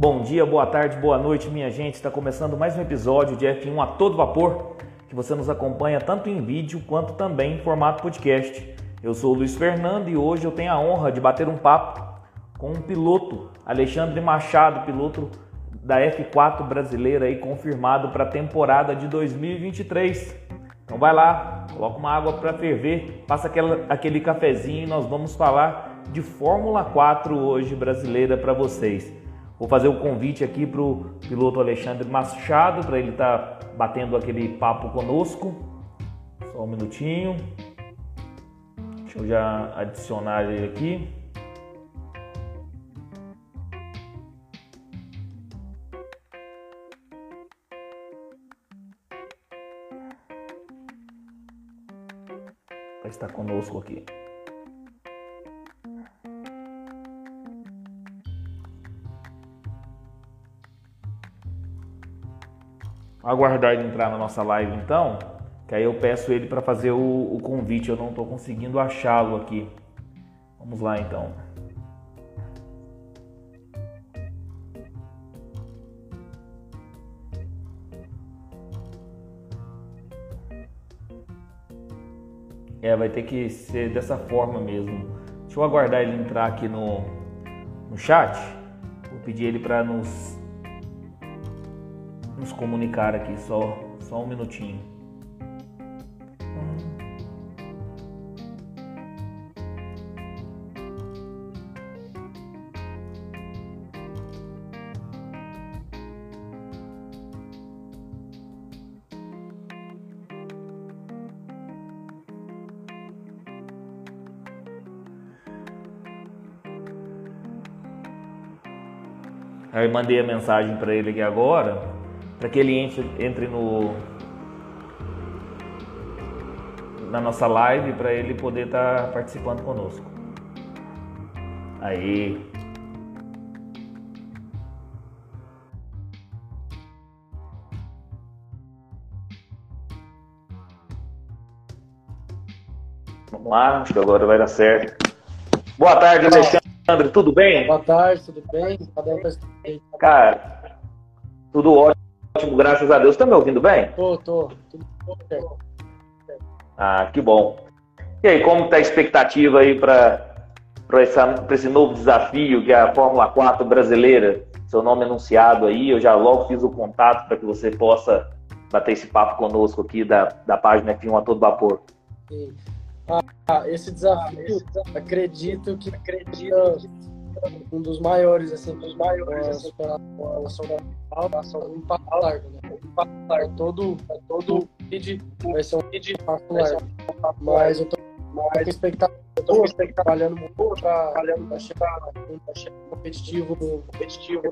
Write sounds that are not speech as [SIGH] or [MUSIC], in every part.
Bom dia, boa tarde, boa noite, minha gente. Está começando mais um episódio de F1 a todo vapor, que você nos acompanha tanto em vídeo quanto também em formato podcast. Eu sou o Luiz Fernando e hoje eu tenho a honra de bater um papo com um piloto, Alexandre Machado, piloto da F4 brasileira aí confirmado para a temporada de 2023. Então vai lá, coloca uma água para ferver, passa aquela, aquele cafezinho e nós vamos falar de Fórmula 4 hoje brasileira para vocês. Vou fazer o convite aqui para o piloto Alexandre Machado, para ele estar tá batendo aquele papo conosco. Só um minutinho. Deixa eu já adicionar ele aqui. Para estar conosco aqui. Aguardar ele entrar na nossa live então, que aí eu peço ele para fazer o, o, convite. Eu não estou conseguindo achá-lo aqui. Vamos lá então. É, vai ter que ser dessa forma mesmo. Deixa eu aguardar ele entrar aqui no, no chat. Vou pedir ele para nos comunicar aqui, só, só um minutinho. Aí mandei a mensagem para ele aqui agora para que ele entre, entre no na nossa live para ele poder estar tá participando conosco. Aí. Vamos lá, acho que agora vai dar certo. Boa tarde, Alexandre, tudo bem? Boa tarde, tudo bem? Cara, tudo ótimo graças a Deus. Tá me ouvindo bem? Tô, tô. Tudo bom. Ah, que bom. E aí, como está a expectativa aí para esse novo desafio que é a Fórmula 4 brasileira? Seu nome anunciado aí, eu já logo fiz o contato para que você possa bater esse papo conosco aqui da, da página F1 a todo vapor. Sim. Ah, esse desafio, acredito que acredito um dos maiores, assim, um dos maiores, assim, pela relação da relação do impacto largo, né? O impacto largo, todo, todo feed vai ser um feed impacto largo. Mas eu tô, mais com expectativa, eu tô trabalhando muito pra, pra chegar, pra chegar competitivo competitivo.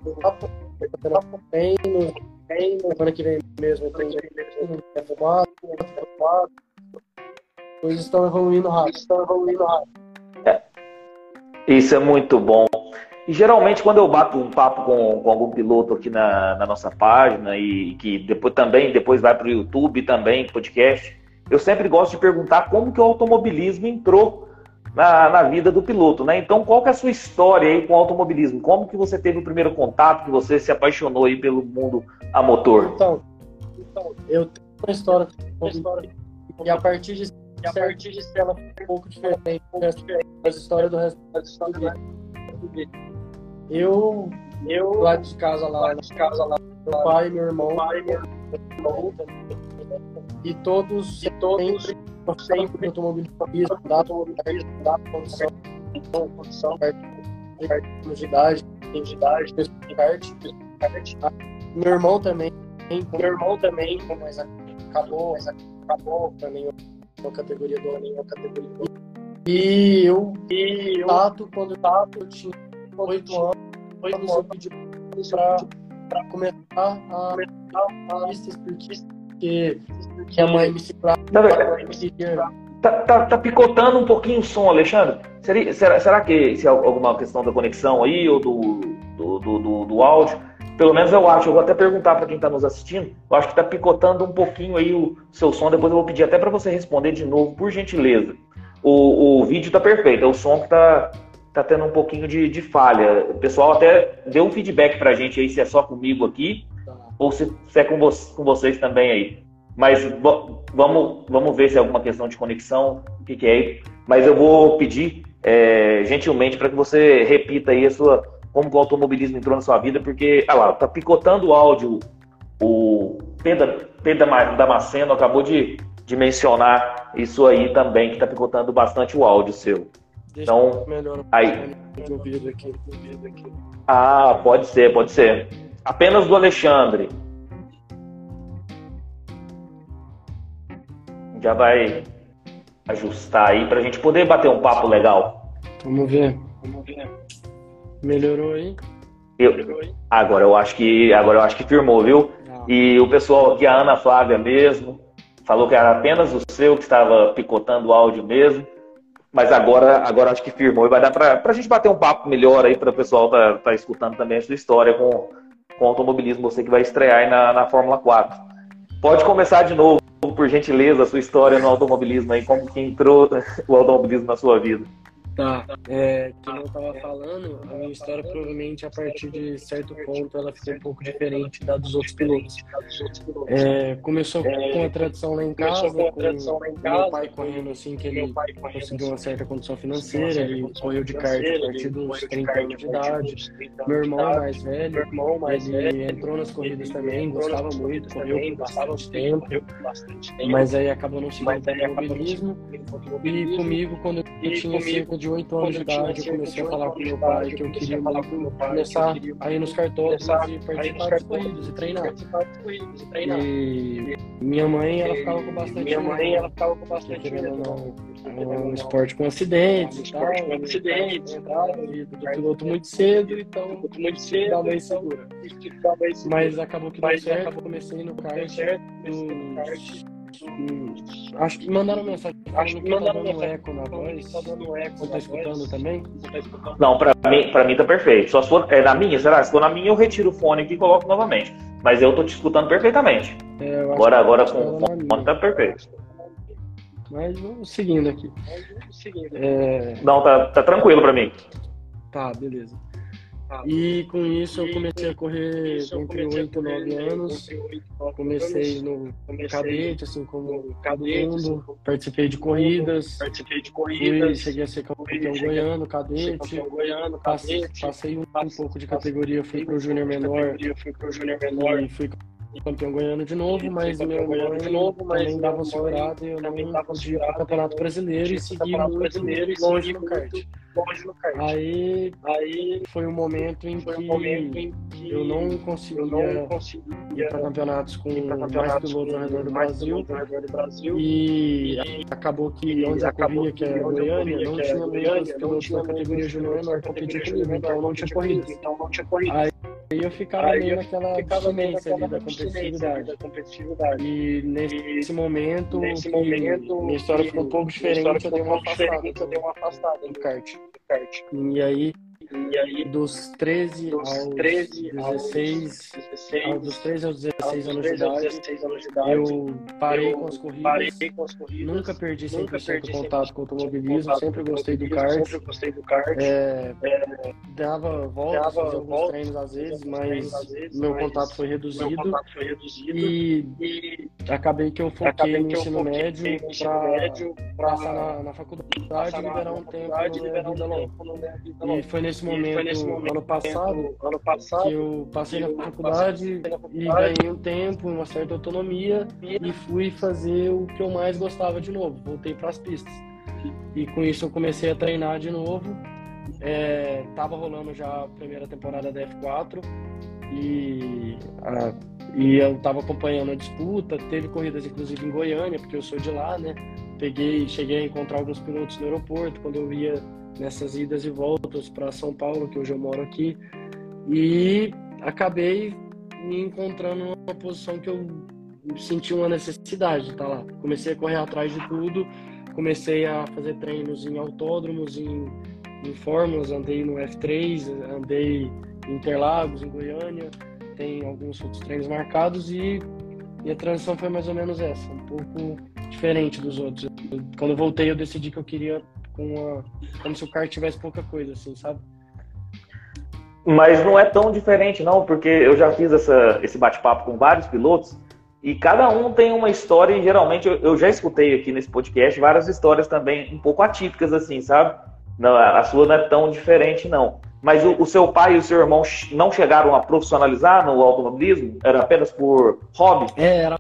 bem no, bem no semana que vem mesmo, eu tenho reformado, reformado, coisas estão evoluindo rápido, estão evoluindo rápido. É. Isso é muito bom. E geralmente quando eu bato um papo com, com algum piloto aqui na, na, nossa página e que depois também depois vai para o YouTube também, podcast, eu sempre gosto de perguntar como que o automobilismo entrou na, na vida do piloto, né? Então qual que é a sua história aí com o automobilismo? Como que você teve o primeiro contato, que você se apaixonou aí pelo mundo a motor? Então, então eu tenho uma história, uma história e a partir de a partir de ela foi um pouco diferente da história do resto da história. Do eu, eu lá de casa lá, de casa lá, meu pai, meu irmão, pai, meu irmão e todos, e todos sempre, sempre automobilismo, da automobilismo, da condição, condição, de idade, de idade, meu irmão também, meu irmão também, mas acabou, mas acabou também uma categoria do ano, uma categoria do e eu, e eu, Tato, quando Tato, eu tinha oito anos, oito anos eu pedi para começar a, a listas porque que a mãe me ciclava. Tá, tá, tá, picotando um pouquinho o som, Alexandre. Seria, será, será que se é alguma questão da conexão aí ou do, do, do, do, do áudio? Pelo menos eu acho. Eu vou até perguntar para quem está nos assistindo. Eu acho que está picotando um pouquinho aí o seu som. Depois eu vou pedir até para você responder de novo, por gentileza. O, o vídeo está perfeito, é o som que está tá tendo um pouquinho de, de falha. O pessoal até deu um feedback pra gente aí se é só comigo aqui tá. ou se, se é com, vo com vocês também aí. Mas vamos, vamos ver se é alguma questão de conexão, o que, que é. Mas eu vou pedir é, gentilmente para que você repita aí a sua como o automobilismo entrou na sua vida, porque, ah lá, tá picotando o áudio, o Pedro, Pedro Damasceno acabou de, de mencionar isso aí também, que tá picotando bastante o áudio seu. Deixa então, aí. Aqui, aqui. Ah, pode ser, pode ser. Apenas do Alexandre. Já vai ajustar aí para a gente poder bater um papo legal. Vamos ver. Vamos ver. Melhorou aí? Eu, agora eu acho que agora eu acho que firmou, viu? Não. E o pessoal aqui, a Ana Flávia mesmo, falou que era apenas o seu que estava picotando o áudio mesmo. Mas agora, agora acho que firmou e vai dar para a gente bater um papo melhor aí para o pessoal tá, tá escutando também a sua história com, com automobilismo, você que vai estrear aí na, na Fórmula 4. Pode começar de novo, por gentileza, a sua história no automobilismo aí, como que entrou [LAUGHS] o automobilismo na sua vida. Tá. É, como eu estava falando, a minha história provavelmente a partir de certo ponto ela ficou um pouco diferente da dos outros pilotos. É, começou com a tradição lá em casa, com, meu pai correndo assim que ele conseguiu uma certa condição financeira, ele correu de kart a partir dos 30 anos de idade. Meu irmão mais velho, ele entrou nas corridas também, gostava muito, correu por bastante tempo, mas aí acabou não seguindo o automobilismo. E comigo, quando eu tinha cerca de de 8 anos de idade, eu comecei a falar com meu pai que eu queria começar a ir nos cartódromos e participar dos corridas e treinar. E minha mãe, ela ficava com bastante Minha mãe, ela ficava com bastante medo. É um esporte com acidentes e tal. com acidentes do piloto muito cedo, então muito cedo, dá uma insegura. Mas acabou que deu certo, comecei no kart Acho que mandaram mensagem. Acho que tá tá mensagem. eco na voz. Tá dando eco. Você tá escutando também? Não, pra mim, pra mim tá perfeito. Só se for é na minha, será? Se for na minha, eu retiro o fone aqui e coloco novamente. Mas eu tô te escutando perfeitamente. É, agora, agora com o fone tá perfeito. Mas vamos seguindo aqui. É... Não, tá, tá tranquilo pra mim. Tá, beleza. E com isso eu comecei a correr entre 8 e 9 anos. Comecei no cadete, assim como todo mundo. Participei de corridas. Participei de corridas. Fui, cheguei a ser campeão goiano, cadete. Passei, um, pouco de categoria, fui pro júnior menor. E fui campeão goiano de novo, mas meu irmão de novo, mas também dava segurado e eu não para o Campeonato Brasileiro e seguir muito brasileiro e longe no kart. Longe no kart. Aí, aí foi um momento em que, um momento em que eu não conseguia, eu não conseguia ir para campeonatos com mais pilotos ao redor do Brasil, do Brasil e, e acabou que onde eu corria, que é Goiânia, não tinha muitos pilotos na categoria júnior menor competir comigo, então não tinha corrida. Então não tinha corrida. Aí eu ficava aí meio naquela abstinência ali da competitividade. da competitividade. E nesse, e momento, nesse momento, minha história ficou um pouco diferente, eu dei uma afastada. Eu dei uma afastada do kart. kart. E aí e aí, dos 13, dos aos, 13 16, 16, dos 13 aos 16 anos, de idade, 16 anos de idade, eu parei, eu com, as corridas, parei com as corridas, nunca perdi 100% nunca perdi contato com o automobilismo, sempre gostei do kart, sempre gostei do kart, é, é, dava voltas, dava alguns voltas, treinos às vezes, mas às vezes, meu, mas contato foi reduzido, meu contato foi reduzido e, e acabei que eu foquei no ensino médio para passar na, na faculdade e liberar um tempo na minha vida longa. E foi nesse momento, foi nesse momento ano passado, ano passado que eu passei na faculdade e ganhei um tempo, uma certa autonomia e fui fazer o que eu mais gostava de novo. Voltei para as pistas. E com isso eu comecei a treinar de novo. É, tava rolando já a primeira temporada da F4 e, a, e eu tava acompanhando a disputa. Teve corridas inclusive em Goiânia, porque eu sou de lá, né? Peguei, cheguei a encontrar alguns pilotos no aeroporto quando eu ia nessas idas e voltas para São Paulo, que hoje eu moro aqui, e acabei me encontrando numa posição que eu senti uma necessidade de estar lá. Comecei a correr atrás de tudo, comecei a fazer treinos em autódromos, em, em fórmulas, andei no F3, andei em Interlagos, em Goiânia, tem alguns outros treinos marcados e, e a transição foi mais ou menos essa, um pouco diferente dos outros. Quando eu voltei, eu decidi que eu queria com como se o kart tivesse pouca coisa, assim, sabe? Mas não é tão diferente, não, porque eu já fiz essa, esse bate-papo com vários pilotos e cada um tem uma história, e geralmente eu, eu, já escutei aqui nesse podcast várias histórias também um pouco atípicas, assim, sabe? Não, a sua não é tão diferente, não. Mas o, o, seu pai e o seu irmão não chegaram a profissionalizar no automobilismo? Era apenas por hobby? É, era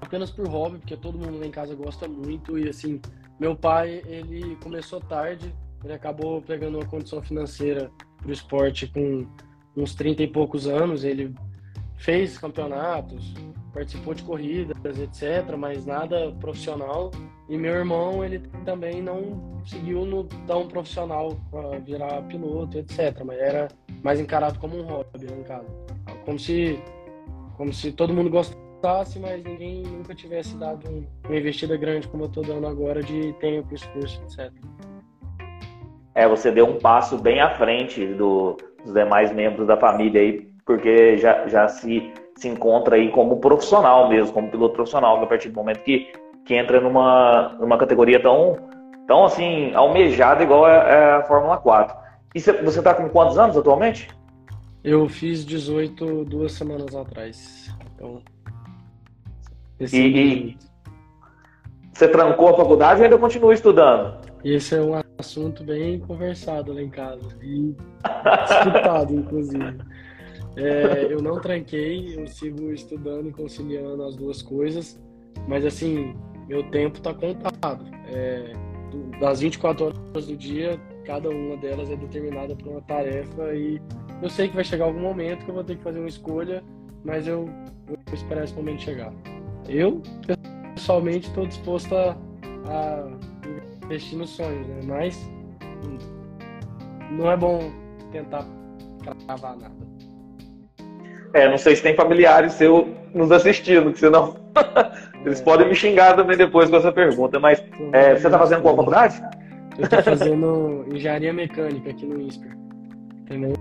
apenas por hobby, porque todo mundo lá em casa gosta muito. E assim, meu pai, ele começou tarde, ele acabou pegando uma condição financeira para o esporte com uns 30 e poucos anos. Ele fez campeonatos, participou de corridas, etc., mas nada profissional. E meu irmão, ele também não seguiu no tão profissional para virar piloto, etc., mas era mais encarado como um hobby, no caso. Como se, como se todo mundo gostasse, mas ninguém nunca tivesse dado uma investida grande como eu estou dando agora de tempo, esforço, etc. É, você deu um passo bem à frente do, dos demais membros da família aí, porque já, já se se encontra aí como profissional mesmo, como piloto profissional, a partir do momento que, que entra numa, numa categoria tão, tão assim, almejada igual a, é a Fórmula 4. E você está com quantos anos atualmente? Eu fiz 18 duas semanas atrás. Então, e, e você trancou a faculdade ou ainda continua estudando? Esse é um assunto bem conversado lá em casa. E disputado, inclusive. É, eu não tranquei, eu sigo estudando e conciliando as duas coisas, mas assim, meu tempo está contado. É, das 24 horas do dia, cada uma delas é determinada por uma tarefa e eu sei que vai chegar algum momento que eu vou ter que fazer uma escolha, mas eu vou esperar esse momento chegar. Eu, pessoalmente, estou disposto a, a, investir nos sonhos, né? mas não é bom tentar cravar nada. É, não sei se tem familiares seus nos assistindo, que senão [LAUGHS] eles podem me xingar também depois com essa pergunta. Mas é, você está fazendo qual faculdade? Eu estou fazendo engenharia mecânica aqui no INSPER.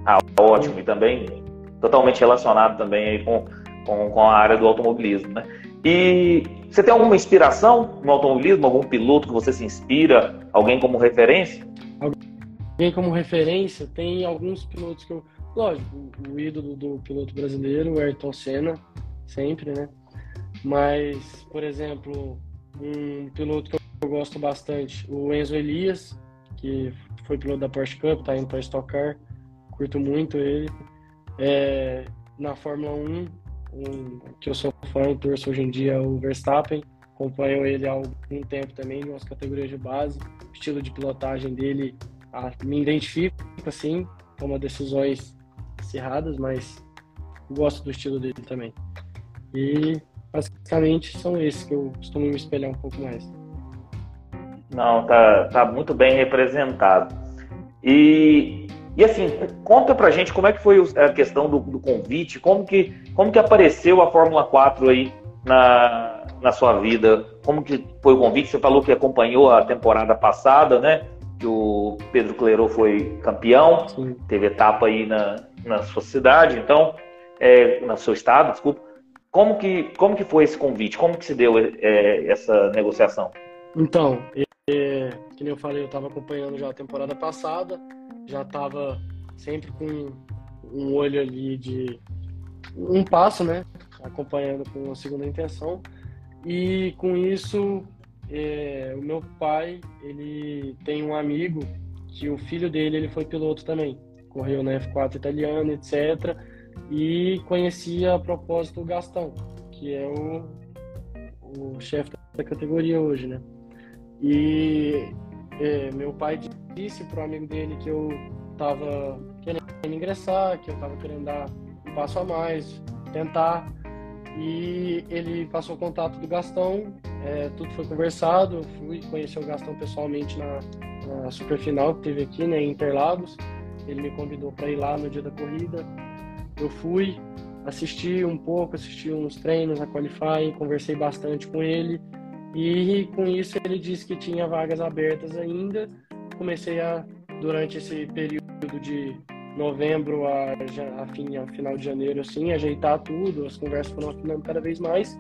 Ah, ótimo. E também totalmente relacionado também aí com, com, com a área do automobilismo, né? E você tem alguma inspiração no automobilismo? Algum piloto que você se inspira? Alguém como referência? Alguém como referência? Tem alguns pilotos que eu Lógico, o ídolo do piloto brasileiro, o Ayrton Senna, sempre, né? Mas, por exemplo, um piloto que eu gosto bastante, o Enzo Elias, que foi piloto da Porsche Cup, tá indo para Stock Car, curto muito ele. É, na Fórmula 1, um, que eu sou fã e torço hoje em dia, o Verstappen. Acompanho ele há algum tempo também, em categorias de base. O estilo de pilotagem dele, ah, me identifico, assim, toma decisões acirradas, mas gosto do estilo dele também. E basicamente são esses que eu costumo me espelhar um pouco mais. Não, tá, tá muito bem representado. E, e assim, conta pra gente como é que foi a questão do, do convite, como que, como que apareceu a Fórmula 4 aí na, na sua vida? Como que foi o convite? Você falou que acompanhou a temporada passada, né? Que o Pedro Clerô foi campeão, Sim. teve etapa aí na, na sua cidade, então, é, no seu estado, desculpa. Como que, como que foi esse convite? Como que se deu é, essa negociação? Então, é, que nem eu falei, eu estava acompanhando já a temporada passada, já estava sempre com um olho ali de um passo, né? Acompanhando com a segunda intenção. E com isso, é, o meu pai, ele tem um amigo que o filho dele ele foi piloto também correu na F4 italiana, etc. E conhecia a propósito o Gastão, que é o, o chefe da categoria hoje, né? E é, meu pai disse para o amigo dele que eu estava querendo ingressar, que eu estava querendo dar um passo a mais, tentar. E ele passou o contato do Gastão, é, tudo foi conversado, fui conhecer o Gastão pessoalmente na, na superfinal que teve aqui, né, em Interlagos. Ele me convidou para ir lá no dia da corrida. Eu fui, assisti um pouco, assisti uns treinos, a qualify, conversei bastante com ele. E com isso ele disse que tinha vagas abertas ainda. Comecei a, durante esse período de novembro a, a, fim, a final de janeiro, assim, ajeitar tudo. As conversas foram afinando cada vez mais.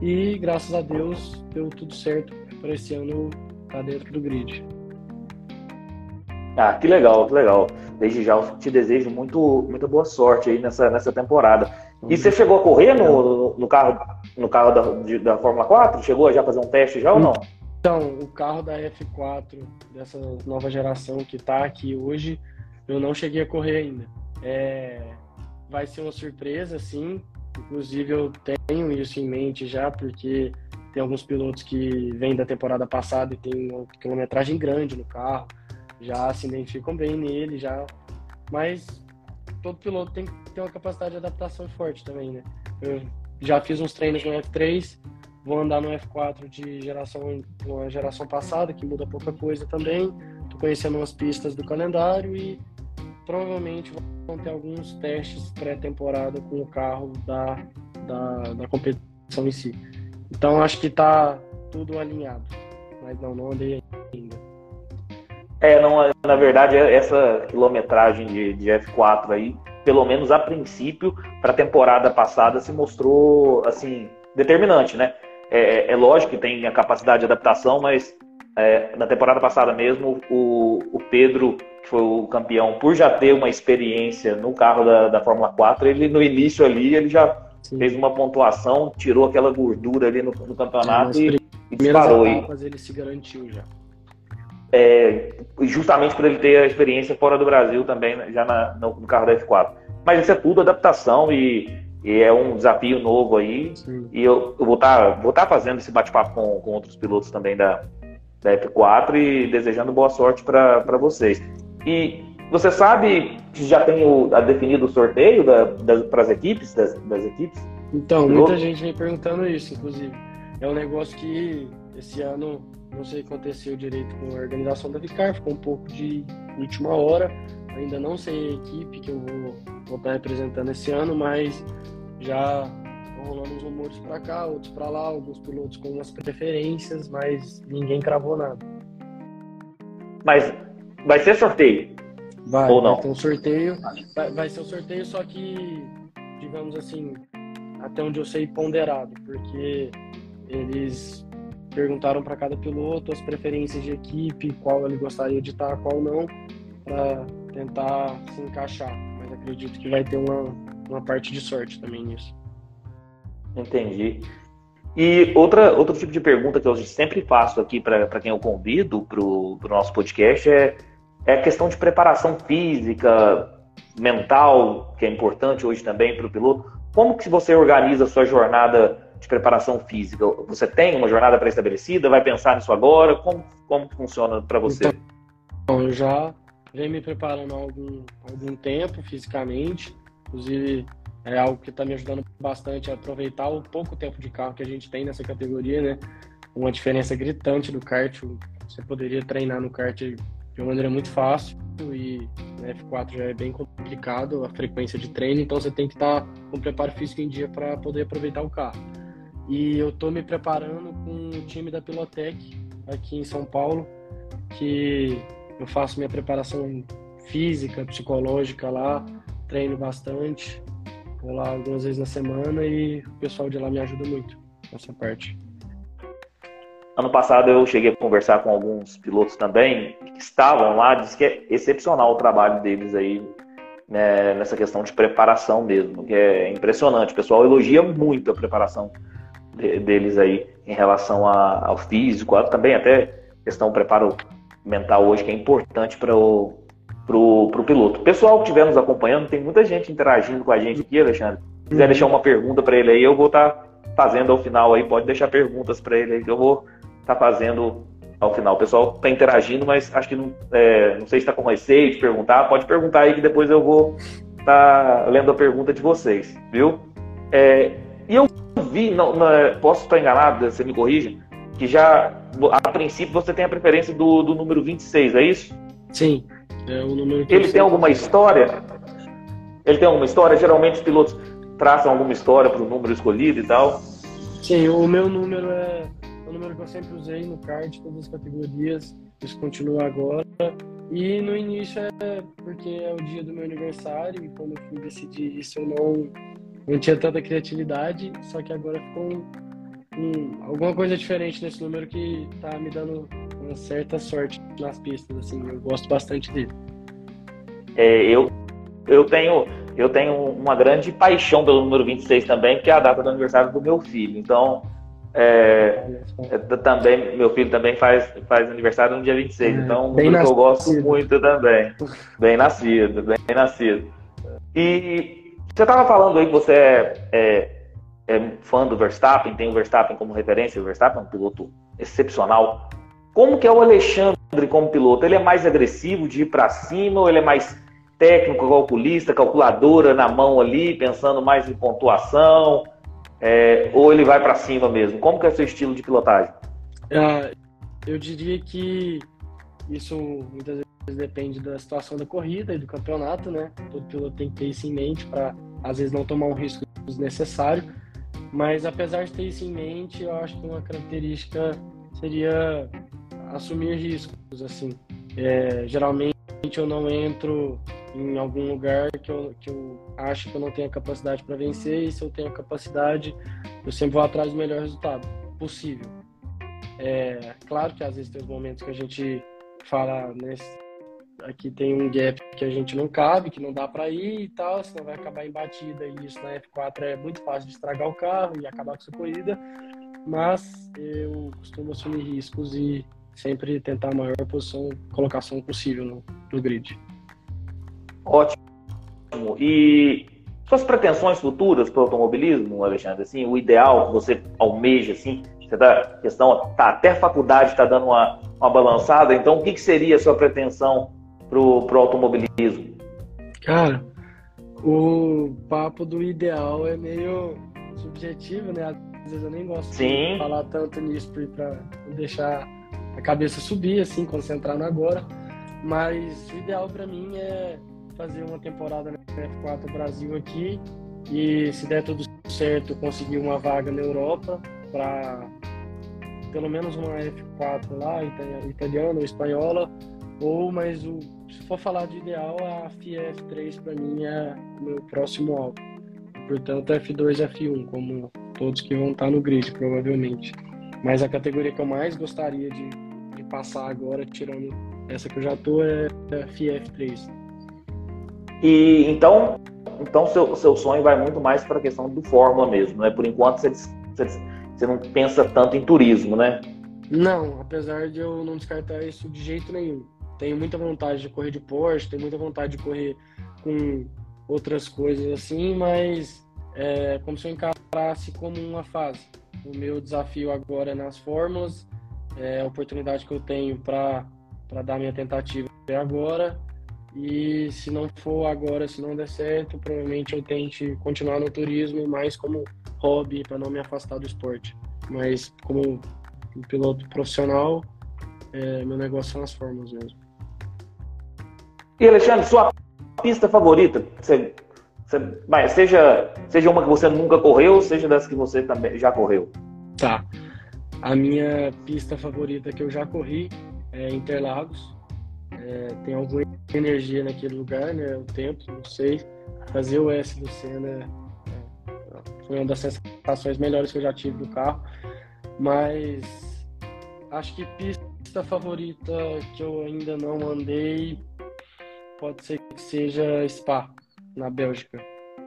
E graças a Deus deu tudo certo para esse ano estar tá dentro do grid. Ah, que legal, que legal. Desde já eu te desejo muito, muita boa sorte aí nessa, nessa temporada. E você chegou a correr no, no carro, no carro da, de, da Fórmula 4? Chegou a já fazer um teste já ou não? Então, o carro da F4 dessa nova geração que está aqui hoje, eu não cheguei a correr ainda. É, vai ser uma surpresa, sim. Inclusive, eu tenho isso em mente já, porque tem alguns pilotos que vêm da temporada passada e tem uma quilometragem grande no carro, já se identificam bem nele, já. Mas todo piloto tem que ter uma capacidade de adaptação forte também, né? Eu já fiz uns treinos no F3, Vou andar no F4 de geração, uma geração passada, que muda pouca coisa também. Tô conhecendo umas pistas do calendário e provavelmente vão ter alguns testes pré-temporada com o carro da, da, da competição em si. Então acho que está tudo alinhado. Mas não, não andei ainda. É, não, na verdade, essa quilometragem de, de F4 aí, pelo menos a princípio, para a temporada passada, se mostrou assim determinante, né? É, é, é, lógico que tem a capacidade de adaptação, mas é, na temporada passada mesmo, o, o, Pedro, que foi o campeão, por já ter uma experiência no carro da, da Fórmula 4, ele no início ali, ele já Sim. fez uma pontuação, tirou aquela gordura ali no, no campeonato Sim, e, e disparou. Etapas, ele se garantiu já. É, justamente por ele ter a experiência fora do Brasil também, né, já na, no, no carro da F4. Mas isso é tudo adaptação e e é um desafio novo aí. Sim. E eu, eu vou estar tá, vou tá fazendo esse bate-papo com, com outros pilotos também da, da F4 e desejando boa sorte para vocês. E você sabe que já tem o, a definido o sorteio para as equipes, das, das equipes? Então, muita gente vem perguntando isso, inclusive. É um negócio que esse ano não sei o que aconteceu direito com a organização da Vicar, ficou um pouco de última hora. Ainda não sei a equipe que eu vou, vou estar representando esse ano, mas já estão rolando uns rumores para cá, outros para lá, alguns pilotos com umas preferências, mas ninguém cravou nada. Mas vai ser sorteio? Vai, ou não? Vai ter um sorteio, vai, vai ser um sorteio, só que, digamos assim, até onde eu sei, ponderado, porque eles perguntaram para cada piloto as preferências de equipe, qual ele gostaria de estar, qual não, para tentar se encaixar. Mas acredito que vai ter uma, uma parte de sorte também nisso. Entendi. E outra, outro tipo de pergunta que eu sempre faço aqui para quem eu convido para o nosso podcast é, é a questão de preparação física, mental, que é importante hoje também para o piloto. Como que você organiza a sua jornada de preparação física? Você tem uma jornada pré-estabelecida? Vai pensar nisso agora? Como, como funciona para você? Então, eu já venho me preparando há algum, algum tempo fisicamente. Inclusive, é algo que está me ajudando bastante a aproveitar o pouco tempo de carro que a gente tem nessa categoria, né? Uma diferença gritante do kart. Você poderia treinar no kart de uma maneira muito fácil e no F4 já é bem complicado a frequência de treino, então você tem que estar tá com preparo físico em dia para poder aproveitar o carro. E eu estou me preparando com o time da Pilotec aqui em São Paulo, que eu faço minha preparação física, psicológica lá, treino bastante, vou lá algumas vezes na semana e o pessoal de lá me ajuda muito nessa parte. Ano passado eu cheguei a conversar com alguns pilotos também que estavam lá, disse que é excepcional o trabalho deles aí né, nessa questão de preparação mesmo, que é impressionante. O pessoal elogia muito a preparação de, deles aí em relação a, ao físico, também até questão do preparo mental hoje que é importante para o pro, pro piloto. Pessoal que estiver nos acompanhando, tem muita gente interagindo com a gente aqui, Alexandre. Se quiser uhum. deixar uma pergunta para ele aí, eu vou estar tá fazendo ao final aí. Pode deixar perguntas para ele aí que eu vou estar tá fazendo ao final. O pessoal está interagindo, mas acho que não, é, não sei se está com receio de perguntar. Pode perguntar aí que depois eu vou estar tá lendo a pergunta de vocês, viu? É, e eu vi, não, não, posso estar enganado, você me corrija, que já, a princípio, você tem a preferência do, do número 26, é isso? Sim. É o número que Ele tem alguma história? Ele tem alguma história? Geralmente os pilotos traçam alguma história para o número escolhido e tal. Sim, o meu número é o número que eu sempre usei no kart, todas as categorias. Isso continua agora. E no início é porque é o dia do meu aniversário e quando eu fui decidir isso eu não, não tinha tanta criatividade, só que agora ficou um, um, alguma coisa diferente nesse número que tá me dando uma certa sorte nas pistas, assim, eu gosto bastante dele. É, eu, eu tenho eu tenho uma grande paixão pelo número 26 também, que é a data do aniversário do meu filho. Então, é, é, também, meu filho também faz, faz aniversário no dia 26, é, então eu gosto muito também. Bem nascido, bem nascido. E você estava falando aí que você é, é, fã do Verstappen, tem o Verstappen como referência, o Verstappen é um piloto excepcional. Como que é o Alexandre como piloto? Ele é mais agressivo de ir para cima ou ele é mais técnico, calculista, calculadora na mão ali, pensando mais em pontuação? É, ou ele vai para cima mesmo? Como que é o seu estilo de pilotagem? É, eu diria que isso muitas vezes depende da situação da corrida e do campeonato, né? Todo piloto tem que ter isso em mente para às vezes não tomar um risco desnecessário. Mas apesar de ter isso em mente, eu acho que uma característica seria assumir riscos, assim. É, geralmente eu não entro em algum lugar que eu, que eu acho que eu não tenho capacidade para vencer e se eu tenho capacidade, eu sempre vou atrás do melhor resultado possível. É claro que às vezes tem os momentos que a gente fala, né, aqui tem um gap que a gente não cabe, que não dá para ir e tal, senão vai acabar em batida e isso na F4 é muito fácil de estragar o carro e acabar com sua corrida, mas eu costumo assumir riscos e sempre tentar a maior posição, colocação possível no, no grid. Ótimo. E suas pretensões futuras para o automobilismo, Alexandre, assim, o ideal que você almeja, assim, você tá, questão, tá, até a faculdade está dando uma, uma balançada, então o que, que seria a sua pretensão para o automobilismo? Cara, o papo do ideal é meio subjetivo, né? Às vezes eu nem gosto Sim. de falar tanto nisso para deixar a cabeça subir, assim, concentrar no agora. Mas o ideal para mim é fazer uma temporada na F4 Brasil aqui e se der tudo certo conseguir uma vaga na Europa para pelo menos uma F4 lá, italiana ou espanhola, ou mas o, se for falar de ideal, a FIF3 para mim é o meu próximo alvo. Portanto, F2 e F1, como todos que vão estar no grid, provavelmente. Mas a categoria que eu mais gostaria de, de passar agora, tirando essa que eu já tô, é a FIF3. E então, então seu, seu sonho vai muito mais para a questão do Fórmula mesmo, né? Por enquanto você, você, você não pensa tanto em turismo, né? Não, apesar de eu não descartar isso de jeito nenhum. Tenho muita vontade de correr de Porsche, tenho muita vontade de correr com outras coisas assim, mas é como se eu encarasse como uma fase. O meu desafio agora é nas fórmulas, é a oportunidade que eu tenho para dar minha tentativa é agora e se não for agora, se não der certo, provavelmente eu tente continuar no turismo mais como hobby para não me afastar do esporte. Mas como piloto profissional, é, meu negócio são as formas mesmo. E Alexandre, sua pista favorita? Você, você, seja, seja uma que você nunca correu, seja das que você também já correu. Tá. A minha pista favorita que eu já corri é Interlagos. É, tem alguma energia naquele lugar, né? O tempo, não sei. Fazer o S do Senna é, foi uma das sensações melhores que eu já tive do carro. Mas acho que pista favorita que eu ainda não andei pode ser que seja Spa, na Bélgica.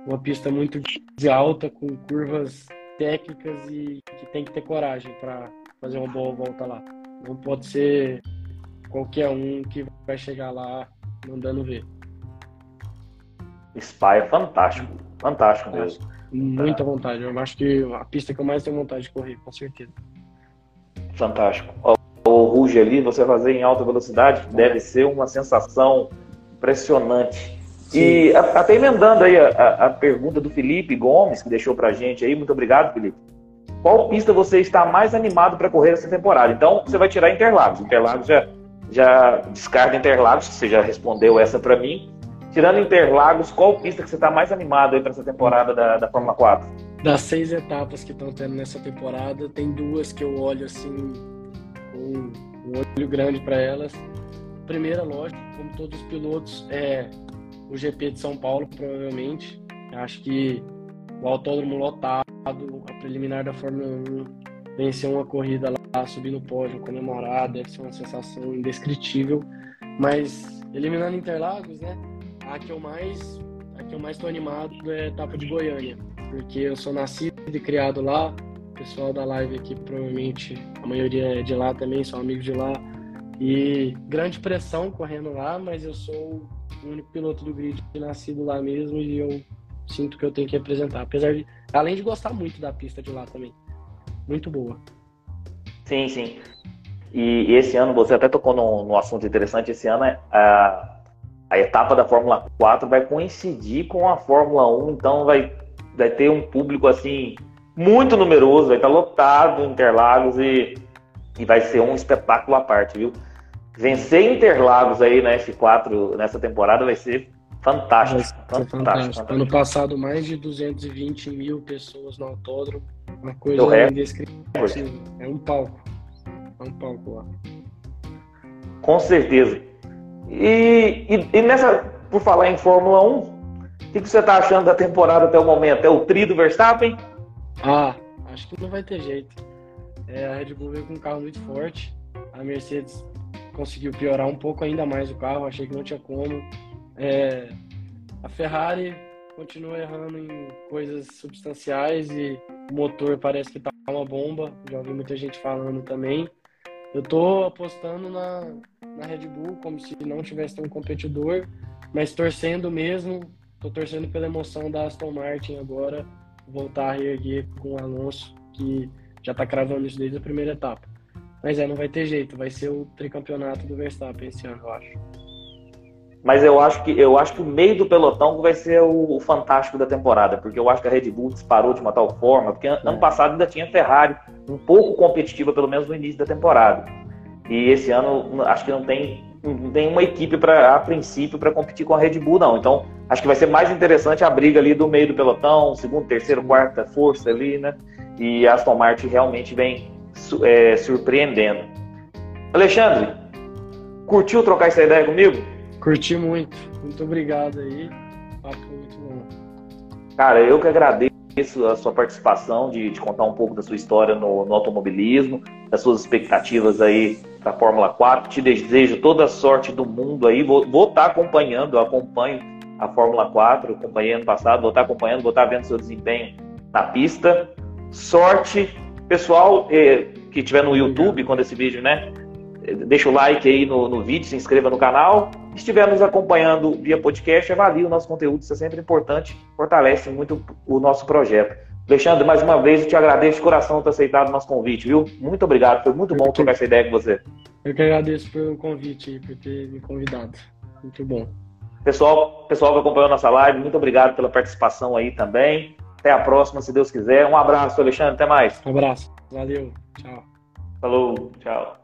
Uma pista muito de alta, com curvas técnicas e que tem que ter coragem para fazer uma boa volta lá. Não pode ser qualquer um que vai chegar lá mandando ver. Spa é fantástico, fantástico mesmo. Muita vontade. Eu acho que a pista que eu mais tenho vontade de correr, com certeza. Fantástico. O Ruge ali, você fazer em alta velocidade, deve ser uma sensação impressionante. Sim. E até emendando aí a, a, pergunta do Felipe Gomes, que deixou pra gente aí, muito obrigado, Felipe. Qual pista você está mais animado para correr essa temporada? Então, você vai tirar Interlagos. Interlagos já já descarta Interlagos, você já respondeu essa para mim. Tirando Interlagos, qual pista que você está mais animado aí para essa temporada da, da Fórmula 4? Das seis etapas que estão tendo nessa temporada, tem duas que eu olho assim com um olho grande para elas. Primeira, lógico, como todos os pilotos, é o GP de São Paulo, provavelmente. Acho que o autódromo lotado, a preliminar da Fórmula 1 vencer uma corrida lá, subir no pódio, comemorar, deve ser uma sensação indescritível. Mas eliminando Interlagos, né? A que eu mais, a que eu mais tô animado é a etapa de Goiânia, porque eu sou nascido e criado lá. O pessoal da live aqui provavelmente a maioria é de lá também, são amigos de lá. E grande pressão correndo lá, mas eu sou o único piloto do grid nascido lá mesmo e eu sinto que eu tenho que representar. Apesar de, além de gostar muito da pista de lá também. Muito boa. Sim, sim. E, esse ano, você até tocou no, no assunto interessante, esse ano é a, a etapa da Fórmula 4 vai coincidir com a Fórmula 1, então vai, vai ter um público assim muito numeroso, vai estar lotado em Interlagos e, e vai ser um espetáculo à parte, viu? Vencer Interlagos aí na F4 nessa temporada vai ser fantástico. Vai ser fantástico, fantástico. Ano passado, mais de 220 mil pessoas no autódromo. Uma coisa indescritível. É um palco. É um palco lá. Com certeza. E, e, e, nessa, por falar em Fórmula 1, o que, que você está achando da temporada até o momento? É o tri do Verstappen? Ah, acho que não vai ter jeito. É, a Red Bull veio com um carro muito forte. A Mercedes conseguiu piorar um pouco ainda mais o carro, achei que não tinha como. É, a Ferrari continua errando em coisas substanciais e o motor parece que tá uma bomba. Já ouvi muita gente falando também. Eu tô apostando na, na Red Bull como se não tivesse um competidor, mas torcendo mesmo. Tô torcendo pela emoção da Aston Martin agora voltar a reerguer com o Alonso, que já tá cravando isso desde a primeira etapa. Mas é, não vai ter jeito, vai ser o tricampeonato do Verstappen esse ano, eu acho. Mas eu acho que eu acho que o meio do pelotão vai ser o, o fantástico da temporada, porque eu acho que a Red Bull disparou de uma tal forma, porque é. ano passado ainda tinha Ferrari um pouco competitiva, pelo menos no início da temporada. E esse ano acho que não tem não tem uma equipe para a princípio para competir com a Red Bull não. Então acho que vai ser mais interessante a briga ali do meio do pelotão, segundo, terceiro, quarta força ali, né? E a Aston Martin realmente vem é, surpreendendo. Alexandre, curtiu trocar essa ideia comigo? Curti muito. Muito obrigado aí. Papo muito bom. Cara, eu que agradeço a sua participação, de, de contar um pouco da sua história no, no automobilismo, das suas expectativas aí da Fórmula 4. Te desejo toda a sorte do mundo aí. Vou, estar acompanhando, acompanho a Fórmula 4, acompanhei ano passado, vou estar acompanhando, vou estar vendo seu desempenho na pista. Sorte, pessoal eh, que estiver no YouTube, quando esse vídeo, né? Deixa o like aí no, no vídeo, se inscreva no canal estiver nos acompanhando via podcast, avalie o nosso conteúdo, isso é sempre importante, fortalece muito o nosso projeto. Alexandre, mais uma vez, eu te agradeço de coração por ter aceitado o nosso convite, viu? Muito obrigado, foi muito bom trocar essa ideia com você. Eu que agradeço pelo convite, por ter me convidado. Muito bom. Pessoal, pessoal que acompanhou nossa live, muito obrigado pela participação aí também. Até a próxima, se Deus quiser. Um abraço, Alexandre, até mais. Um abraço, valeu, tchau. Falou, tchau.